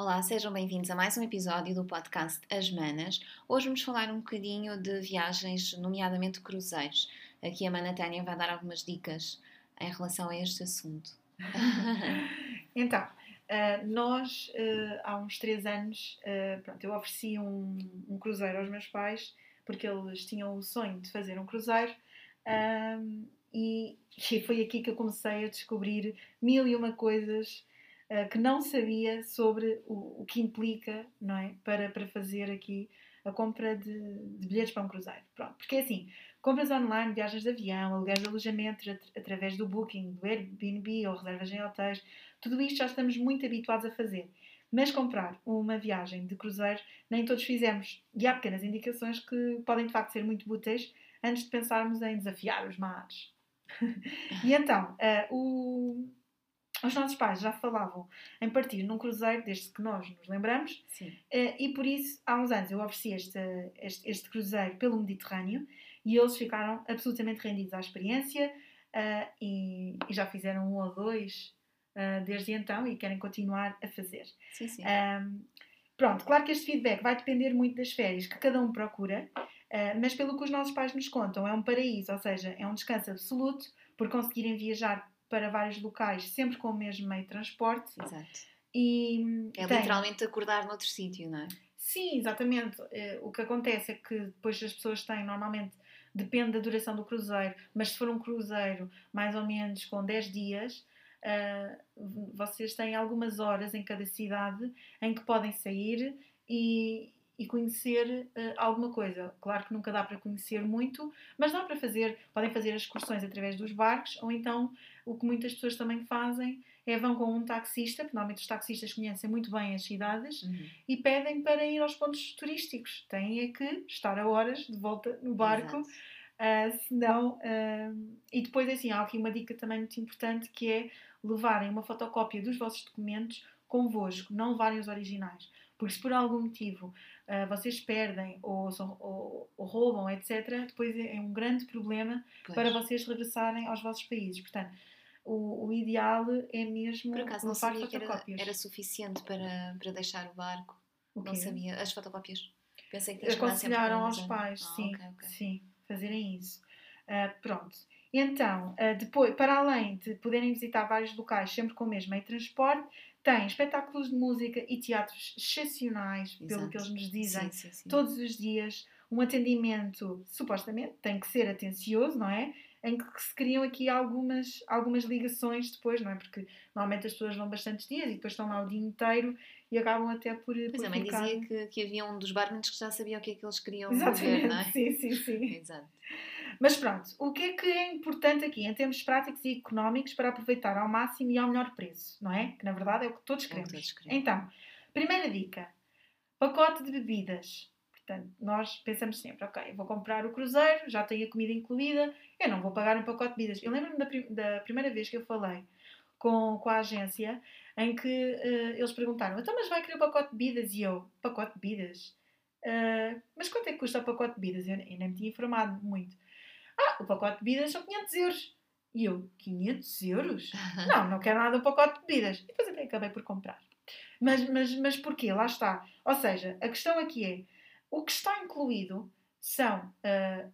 Olá, sejam bem-vindos a mais um episódio do podcast As Manas. Hoje vamos falar um bocadinho de viagens, nomeadamente cruzeiros. Aqui a Mana Tânia vai dar algumas dicas em relação a este assunto. então, uh, nós uh, há uns três anos, uh, pronto, eu ofereci um, um, cruzeiro aos meus pais porque eles tinham o sonho de fazer um cruzeiro. e, e foi aqui que eu comecei a descobrir mil e uma coisas que não sabia sobre o, o, que implica, não é? Para, para fazer aqui a compra de, de, bilhetes para um cruzeiro. Pronto, porque é assim, compras online, viagens de avião, aluguéis de alojamento at através do Booking, do Airbnb ou reservas em hotéis, tudo isto já estamos muito habituados a fazer. Mas comprar uma viagem de cruzeiro nem todos fizemos. E há pequenas indicações que podem de facto ser muito úteis antes de pensarmos em desafiar os mares. e então, uh, o, os nossos pais já falavam em partir num cruzeiro, desde que nós nos lembramos, uh, e por isso, há uns anos, eu ofereci este, este, este, cruzeiro pelo Mediterrâneo e eles ficaram absolutamente rendidos à experiência uh, e, e, já fizeram um ou dois uh, desde então e querem continuar a fazer. Sim, sim. Um, pronto, claro que este feedback vai depender muito das férias que cada um procura, mas pelo que os nossos pais nos contam, é um paraíso, ou seja, é um descanso absoluto por conseguirem viajar para vários locais, sempre com o mesmo meio de transporte. Exato. E é tem... literalmente acordar noutro sítio, não é? Sim, exatamente. Eh, o que acontece é que depois as pessoas têm, normalmente, depende da duração do cruzeiro, mas se for um cruzeiro mais ou menos com 10 dias, uh, vocês têm algumas horas em cada cidade em que podem sair e, e conhecer uh, alguma coisa. Claro que nunca dá para conhecer muito, mas dá para fazer, podem fazer as excursões através dos barcos, ou então o que muitas pessoas também fazem é vão com um taxista, porque normalmente os taxistas conhecem muito bem as cidades, uhum. e pedem para ir aos pontos turísticos. Têm é que estar a horas de volta no barco. Uh, senão, uh, e depois assim, há aqui uma dica também muito importante que é levarem uma fotocópia dos vossos documentos convosco, não levarem os originais. Porque se por algum motivo uh, vocês perdem ou, ou, ou, roubam, etc., depois é, é um grande problema pois. para vocês regressarem aos vossos países. Portanto, o, o ideal é mesmo Por acaso não que era, era, suficiente para, para deixar o barco. O não sabia. As fotocópias. Pensei que Aconselharam aos pais, ah, sim, okay, okay. sim, fazerem isso. Uh, pronto. Então, uh, depois, para além de poderem visitar vários locais sempre com o mesmo meio de transporte, tem espetáculos de música e teatros excepcionais, Exato. pelo que eles nos dizem, sim, sim, sim. todos os dias. Um atendimento, supostamente, tem que ser atencioso, não é? Em que se criam aqui algumas, algumas ligações depois, não é? Porque normalmente as pessoas vão bastantes dias e depois estão lá o dia inteiro e acabam até por. Mas por a mãe ficar... dizia que, que havia um dos barmans que já sabia o que é que eles queriam Exatamente, ver, não é? Sim, sim, sim. Exato. Mas pronto, o que é que é importante aqui em termos práticos e económicos para aproveitar ao máximo e ao melhor preço, não é? Que na verdade é o que todos queremos. É que todos queremos. Então, primeira dica: pacote de bebidas. Portanto, nós pensamos sempre, ok, vou comprar o cruzeiro, já tenho a comida incluída, eu não vou pagar um pacote de bebidas. Eu lembro-me da, da, primeira vez que eu falei com, com a agência em que uh, eles perguntaram, então mas vai querer o pacote de bebidas? E eu, pacote de bebidas? Uh, mas quanto é que custa o pacote de bebidas? Eu, eu nem me tinha informado muito. O pacote de bebidas são 500 euros. E eu, 500 euros? Não, não quero nada do pacote de bebidas. E depois até acabei por comprar. Mas, mas, mas porquê? Lá está. Ou seja, a questão aqui é, o que está incluído são uh,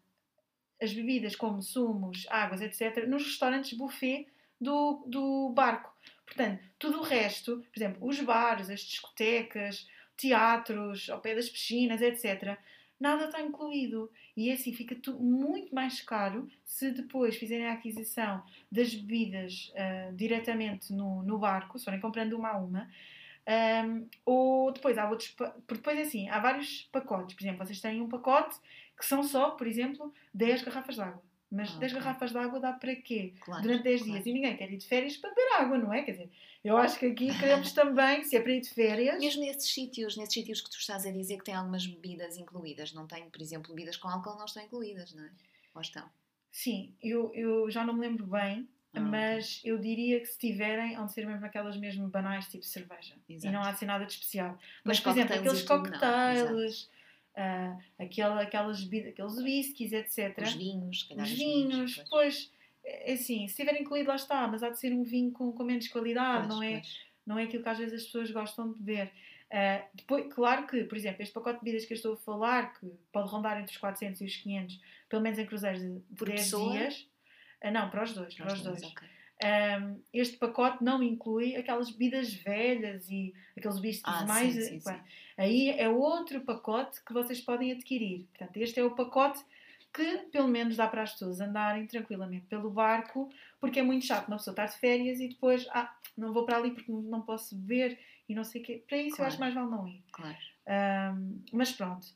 as bebidas como sumos, águas, etc., nos restaurantes buffet do, do barco. Portanto, tudo o resto, por exemplo, os bares, as discotecas, teatros, ao pé das piscinas, etc., nada está incluído. E é assim fica muito mais caro se depois fizerem a aquisição das bebidas uh, diretamente no, no barco, se forem comprando uma a uma. Um, ou depois há outros. Porque depois é assim, há vários pacotes. Por exemplo, vocês têm um pacote que são só, por exemplo, 10 garrafas de água. Mas ah, 10 okay. garrafas de água dá para quê? Claro, Durante 10 claro. dias. E ninguém quer ir de férias para beber água, não é? Quer dizer, eu acho que aqui queremos também, se é para ir de férias. Mesmo nesses sítios, nesses sítios que tu estás a dizer que tem algumas bebidas incluídas, não tem, por exemplo, bebidas com álcool não estão incluídas, não é? Ou estão? Sim, eu, eu já não me lembro bem, ah, mas okay. eu diria que se tiverem, hão de ser mesmo aquelas mesmo banais, tipo cerveja. Exato. E não há de ser nada de especial. Mas, por exemplo, aqueles coquetéis uh, aquela, aquelas bebidas, aqueles whiskies, etc. Os vinhos, Os vinhos, pois. pois, é assim, se tiver incluído, lá está, mas há de ser um vinho com, com menos qualidade, pois, não é? Pois. não é aquilo que às vezes as pessoas gostam de ver. Uh, depois, claro que, por exemplo, este pacote de bebidas que eu estou a falar, que pode rondar entre os 400 e os 500, pelo menos em cruzeiros de, de 10 pessoa? dias. Uh, não, para os dois. Para, para os dois. dois. Okay. Um, este pacote não inclui aquelas bebidas velhas e aqueles bistos ah, mais. Sim, sim, sim. Aí é outro pacote que vocês podem adquirir. Portanto, este é o pacote que pelo menos dá para as pessoas andarem tranquilamente pelo barco, porque é muito chato uma pessoa estar de férias e depois, ah, não vou para ali porque não posso beber e não sei o quê. Para isso claro. eu acho mais vale não ir. Claro. Um, mas pronto.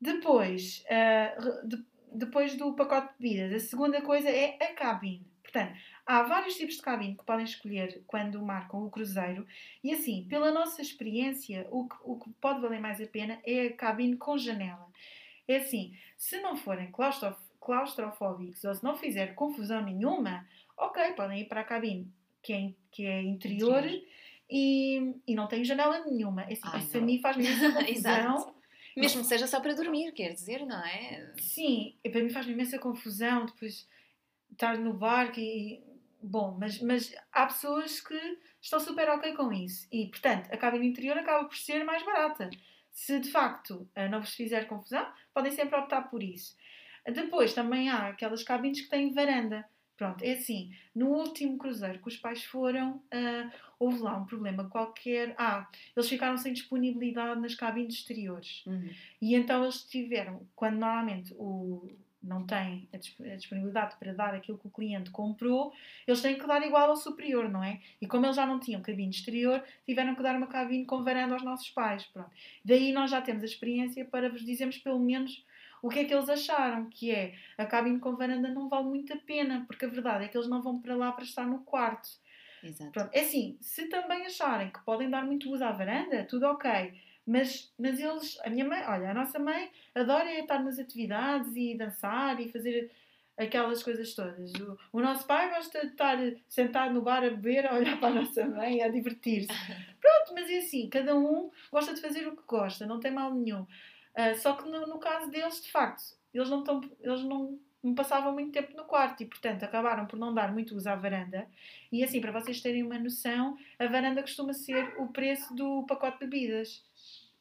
Depois, uh, de, depois do pacote de bebidas, a segunda coisa é a cabine. Portanto, há vários tipos de cabine que podem escolher quando marcam o cruzeiro e assim, pela nossa experiência, o que, o que pode valer mais a pena é a cabine com janela. É assim, se não forem claustrof claustrofóbicos ou se não fizer confusão nenhuma, ok, podem ir para a cabine que é, que é interior, E, e não tem janela nenhuma. É assim, Ai, isso a mim faz imensa confusão. Mesmo que seja só para dormir, quer dizer, não é? Sim, para mim faz imensa confusão depois estar no barco e. Bom, mas, mas há pessoas que estão super ok com isso. E, portanto, a cabine interior acaba por ser mais barata. Se de facto não vos fizer confusão, podem sempre optar por isso. Depois também há aquelas cabines que têm varanda. Pronto, é assim, no último cruzeiro que os pais foram, uh, houve lá um problema qualquer. Ah, eles ficaram sem disponibilidade nas cabines exteriores. Uhum. E então eles tiveram, quando normalmente o, não têm a disponibilidade para dar aquilo que o cliente comprou, eles têm que dar igual ao superior, não é? E como eles já não tinham cabine exterior, tiveram que dar uma cabine com varanda aos nossos pais. Pronto. Daí nós já temos a experiência para vos dizermos pelo menos o que é que eles acharam, que é a cabine com varanda não vale muito a pena, porque a verdade é que eles não vão para lá para estar no quarto. Exato. Pronto. É assim, se também acharem que podem dar muito uso à varanda, tudo ok. Mas, mas eles, a minha mãe, olha, a nossa mãe adora estar nas atividades e dançar e fazer aquelas coisas todas. O, o, nosso pai gosta de estar sentado no bar a beber, a olhar para a nossa mãe, a divertir-se. Pronto, mas é assim, cada um gosta de fazer o que gosta, não tem mal nenhum. Uh, só que no, no, caso deles, de facto, eles não, tão, eles não, não passavam muito tempo no quarto e, portanto, acabaram por não dar muito uso à varanda. E assim, para vocês terem uma noção, a varanda costuma ser o preço do pacote de bebidas.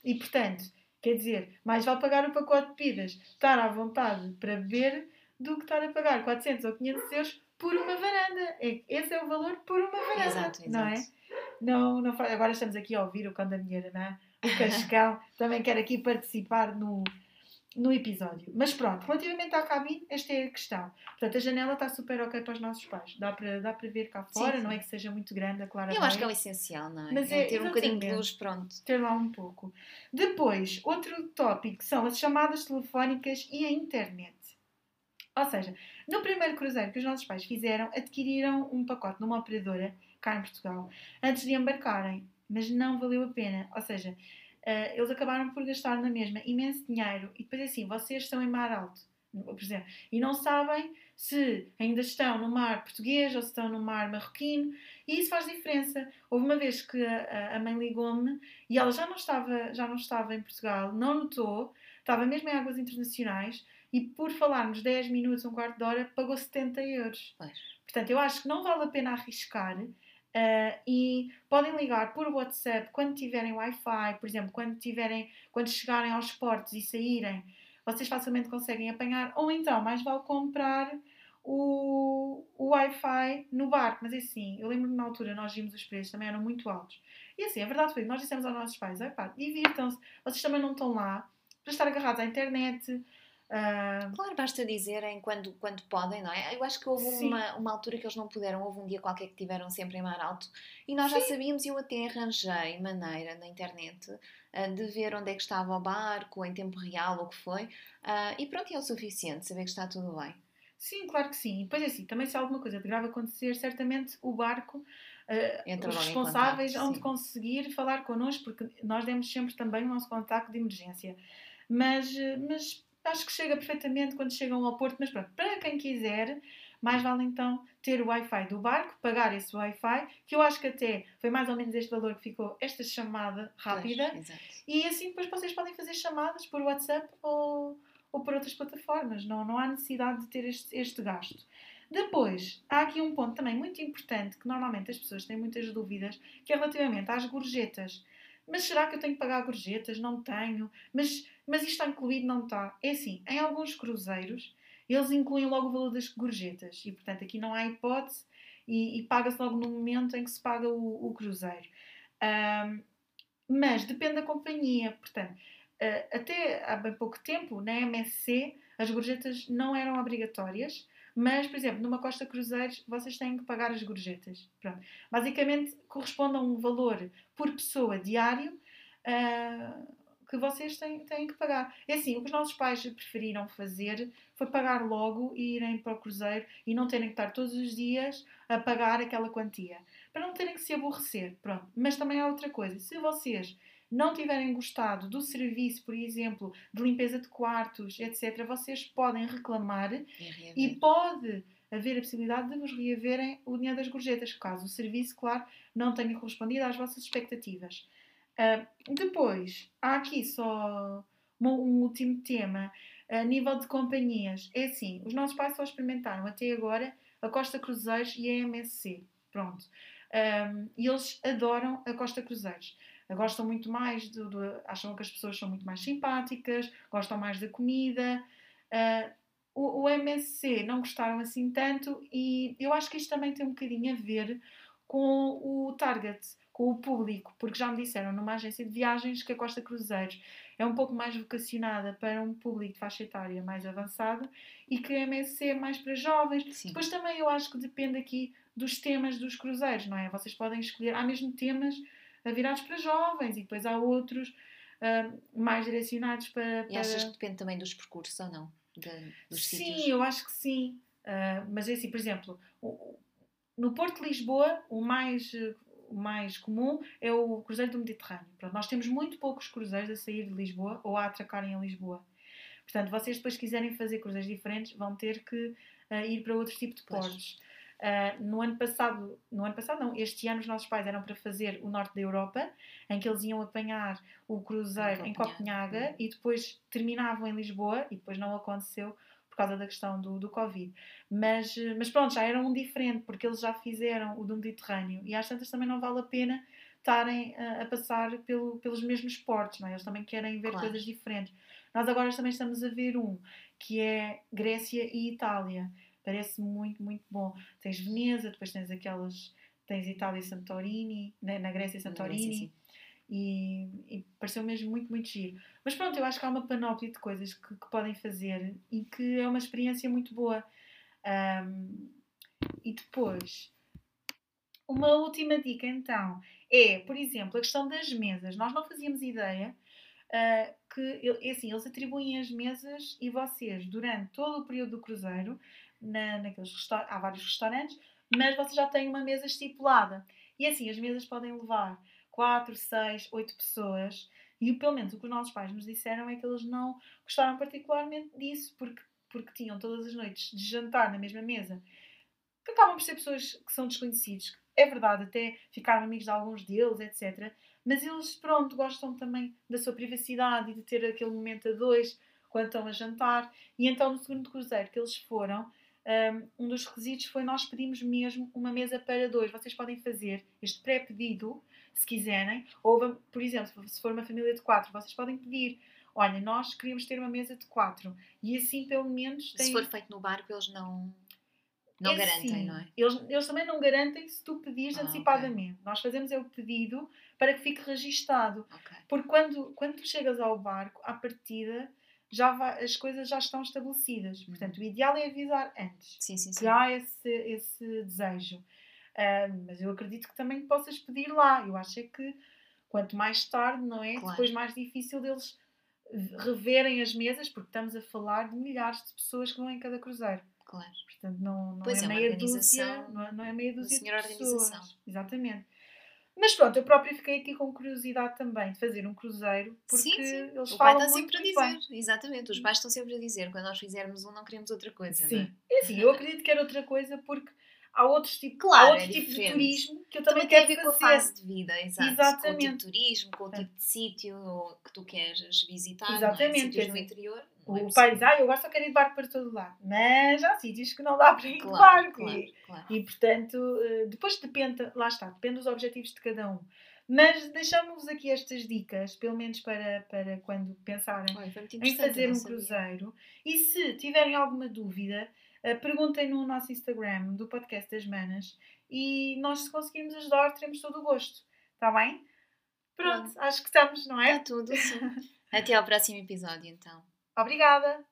E portanto, quer dizer, mais vale pagar o pacote de bebidas, estar à vontade para beber, do que estar a pagar 400 ou 500 euros por uma varanda. É, esse é o valor por uma varanda, exato, exato. não é? Não, não. Agora estamos aqui a ouvir o cão da mulher, não é? O Cascão também quer aqui participar no, no episódio. Mas pronto, relativamente à cabine, esta é a questão. Portanto, a janela está super ok para os nossos pais. Dá para, dá para ver cá fora, sim, sim. não é que seja muito grande, a Eu acho que é o essencial, não é? Mas é, é ter um bocadinho de luz, pronto. Ter lá um pouco. Depois, outro tópico são as chamadas telefónicas e a internet. Ou seja, no primeiro cruzeiro que os nossos pais fizeram, adquiriram um pacote numa operadora cá em Portugal antes de embarcarem, mas não valeu a pena. Ou seja, uh, eles acabaram por gastar na mesma imenso dinheiro e depois assim, vocês estão em mar alto, por exemplo, e não sabem se ainda estão no mar português ou se estão no mar marroquino, e isso faz diferença. Houve uma vez que a, a mãe ligou-me e ela já não, estava, já não estava em Portugal, não notou, estava mesmo em águas internacionais e por falarmos 10 minutos, um quarto de hora, pagou 70 euros. Pois. Portanto, eu acho que não vale a pena arriscar Uh, e podem ligar por WhatsApp quando tiverem Wi-Fi, por exemplo, quando, tiverem, quando chegarem aos portos e saírem, vocês facilmente conseguem apanhar, ou então mais vale comprar o, o Wi-Fi no barco. Mas é assim, eu lembro que na altura nós vimos os preços, também eram muito altos. E assim, a verdade foi que nós dissemos aos nossos pais: divirtam-se, vocês também não estão lá para estar agarrados à internet, Uh... Claro, basta dizerem quando, quando podem, não é? Eu acho que houve uma, uma altura que eles não puderam, houve um dia qualquer que tiveram sempre em mar alto e nós Sim. já sabíamos e eu até arranjei maneira na internet uh, de ver onde é que estava o barco, em tempo real, o que foi, uh, e pronto, é o suficiente saber que está tudo bem. Sim, claro que sim. Depois assim, também se alguma coisa de grave acontecer, certamente o barco, uh, os responsáveis de conseguir falar connosco, porque nós demos sempre também o nosso contacto de emergência. Mas, mas acho que chega perfeitamente quando chegam ao Porto, mas pronto, para quem quiser, mais vale então ter o Wi-Fi do barco, pagar esse Wi-Fi, que eu acho que até foi mais ou menos este valor que ficou esta chamada rápida. Pois, e assim depois vocês podem fazer chamadas por WhatsApp ou, ou por outras plataformas. Não, não há necessidade de ter este, este gasto. Depois, há aqui um ponto também muito importante que normalmente as pessoas têm muitas dúvidas, que é relativamente às gorjetas. Mas será que eu tenho que pagar gorjetas? Não tenho. Mas, mas isto está incluído? Não está. É assim, em alguns cruzeiros, eles incluem logo o valor das gorjetas. E, portanto, aqui não há hipótese e, e paga-se logo no momento em que se paga o, o cruzeiro. Um, mas depende da companhia. Portanto, uh, até há bem pouco tempo, na MSC, as gorjetas não eram obrigatórias. Mas, por exemplo, numa Costa Cruzeiros, vocês têm que pagar as gorjetas. Pronto. Basicamente, corresponde a um valor por pessoa diário uh, que vocês têm, têm que pagar. É assim, o que os nossos pais preferiram fazer foi pagar logo e irem para o cruzeiro e não terem que estar todos os dias a pagar aquela quantia. Para não terem que se aborrecer. Pronto. Mas também há outra coisa. Se vocês não tiverem gostado do serviço, por exemplo, de limpeza de quartos, etc., vocês podem reclamar e, e pode haver a possibilidade de vos reaverem o dinheiro das gorjetas, caso o serviço, claro, não tenha correspondido às vossas expectativas. Uh, depois, há aqui só um, um último tema. A nível de companhias, é assim, os nossos pais só experimentaram até agora a Costa Cruzeiros e a MSC. Pronto. Um, e eles adoram a Costa Cruzeiros gostam muito mais, do, do, acham que as pessoas são muito mais simpáticas, gostam mais da comida. Uh, o, o, MSC não gostaram assim tanto e eu acho que isto também tem um bocadinho a ver com o target, com o público, porque já me disseram numa agência de viagens que a Costa Cruzeiros é um pouco mais vocacionada para um público de faixa etária mais avançado e que a MSC é mais para jovens. Sim. Depois também eu acho que depende aqui dos temas dos cruzeiros, não é? Vocês podem escolher, há mesmo temas virados para jovens e depois há outros uh, mais direcionados para, para, E achas que depende também dos percursos ou não? De, dos sim, sítios? eu acho que sim. Uh, mas é assim, por exemplo, no Porto de Lisboa, o mais, o mais comum é o Cruzeiro do Mediterrâneo. Pronto, nós temos muito poucos cruzeiros a sair de Lisboa ou a atracarem em Lisboa. Portanto, vocês depois quiserem fazer cruzeiros diferentes, vão ter que uh, ir para outro tipo de portos. Uh, no ano passado, no ano passado não, este ano os nossos pais eram para fazer o norte da Europa, em que eles iam apanhar o cruzeiro em Copenhaga e depois terminavam em Lisboa e depois não aconteceu por causa da questão do, do Covid. Mas, mas pronto, já era um diferente, porque eles já fizeram o do Mediterrâneo e às tantas também não vale a pena estarem a, a passar pelo, pelos mesmos portos, não é? eles também querem ver claro. coisas diferentes. Nós agora também estamos a ver um que é Grécia e Itália Parece muito, muito bom. Tens Veneza, depois tens aquelas. Tens Itália e Santorini, na, na Grécia Santorini. Grécia, e, e, pareceu mesmo muito, muito giro. Mas pronto, eu acho que há uma panóplia de coisas que, que podem fazer e que é uma experiência muito boa. Um, e depois, uma última dica então é, por exemplo, a questão das mesas. Nós não fazíamos ideia uh, que, é assim, eles atribuem as mesas e vocês, durante todo o período do cruzeiro, na, naqueles restaurantes, há vários restaurantes, mas você já tem uma mesa estipulada. E assim, as mesas podem levar 4, 6, 8 pessoas. E pelo menos o que os nossos pais nos disseram é que eles não gostaram particularmente disso, porque, porque tinham todas as noites de jantar na mesma mesa, que acabam por ser pessoas que são desconhecidos. É verdade, até ficaram amigos de alguns deles, etc. Mas eles, pronto, gostam também da sua privacidade e de ter aquele momento a dois quando estão a jantar. E então, no segundo cruzeiro que eles foram, um dos requisitos foi nós pedimos mesmo uma mesa para dois. Vocês podem fazer este pré-pedido, se quiserem, ou, por exemplo, se for uma família de quatro, vocês podem pedir. Olha, nós queríamos ter uma mesa de quatro. E assim, pelo menos. Tem... Se for feito no barco, eles não. Não é garantem, assim, não é? Eles, eles também não garantem se tu pedires ah, antecipadamente. Okay. Nós fazemos é o pedido para que fique registado. Okay. Porque quando, quando tu chegas ao barco, à partida, já vai, as coisas já estão estabelecidas. Uhum. Portanto, o ideal é avisar antes sim, sim, sim. que há esse, esse desejo. Uh, mas eu acredito que também possas pedir lá. Eu acho é que quanto mais tarde, não é? Claro. Depois mais difícil deles reverem as mesas, porque estamos a falar de milhares de pessoas que vão em cada cruzeiro. Claro. Portanto, não, não é, é meia dúzia, não é, não é meia dúzia de pessoas. Exatamente. Mas pronto, eu própria fiquei aqui com curiosidade também de fazer um cruzeiro, porque sim, sim. eles o falam pai está sempre a dizer, bem. exatamente, os pais estão sempre a dizer, quando nós fizermos um não queremos outra coisa, sim. Não é? é assim, eu acredito que era outra coisa porque há outros tipos, claro, há outro é tipo de turismo que eu também, também quero ver fazer. com a fase de vida, exato. Exatamente. Com o tipo de turismo, com o tipo de sítio que tu queres visitar, Exatamente. Não é? sítios no interior. O pai diz, ah, eu gosto de querer ir de barco para todo lado. Mas há sítios que não dá para ir claro, de barco. Claro, e, claro. e, portanto, eh, depois depende, lá está, depende dos objetivos de cada um. Mas deixamos aqui estas dicas, pelo menos para, para quando pensarem em fazer um cruzeiro. E se tiverem alguma dúvida, eh, perguntem no nosso Instagram do podcast das Manas e nós, se conseguirmos ajudar, teremos todo o gosto. Está bem? Pronto, acho que estamos, não é? Está tudo, sim. Até ao próximo episódio, então. Obrigada!